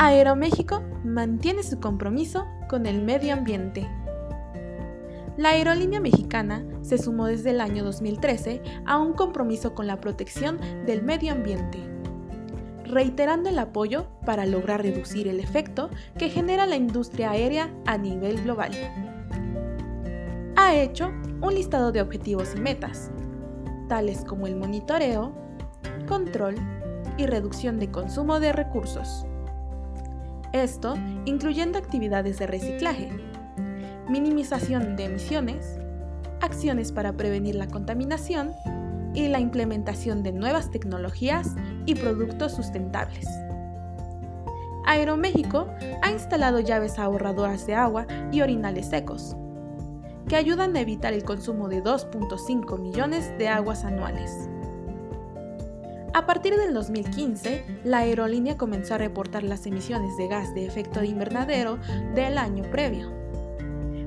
Aeroméxico mantiene su compromiso con el medio ambiente. La aerolínea mexicana se sumó desde el año 2013 a un compromiso con la protección del medio ambiente, reiterando el apoyo para lograr reducir el efecto que genera la industria aérea a nivel global. Ha hecho un listado de objetivos y metas, tales como el monitoreo, control y reducción de consumo de recursos esto incluyendo actividades de reciclaje, minimización de emisiones, acciones para prevenir la contaminación y la implementación de nuevas tecnologías y productos sustentables. Aeroméxico ha instalado llaves ahorradoras de agua y orinales secos, que ayudan a evitar el consumo de 2.5 millones de aguas anuales. A partir del 2015, la aerolínea comenzó a reportar las emisiones de gas de efecto de invernadero del año previo,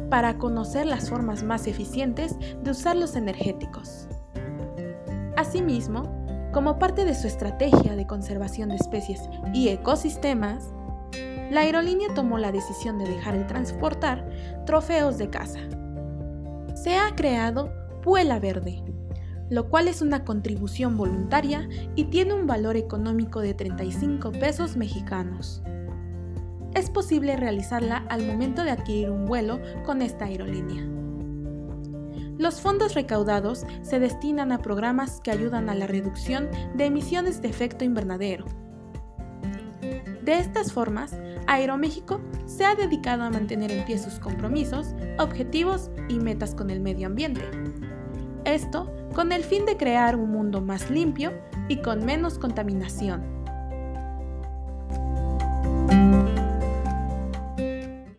para conocer las formas más eficientes de usar los energéticos. Asimismo, como parte de su estrategia de conservación de especies y ecosistemas, la aerolínea tomó la decisión de dejar de transportar trofeos de caza. Se ha creado Puela Verde, lo cual es una contribución voluntaria y tiene un valor económico de 35 pesos mexicanos. Es posible realizarla al momento de adquirir un vuelo con esta aerolínea. Los fondos recaudados se destinan a programas que ayudan a la reducción de emisiones de efecto invernadero. De estas formas, Aeroméxico se ha dedicado a mantener en pie sus compromisos, objetivos y metas con el medio ambiente. Esto con el fin de crear un mundo más limpio y con menos contaminación.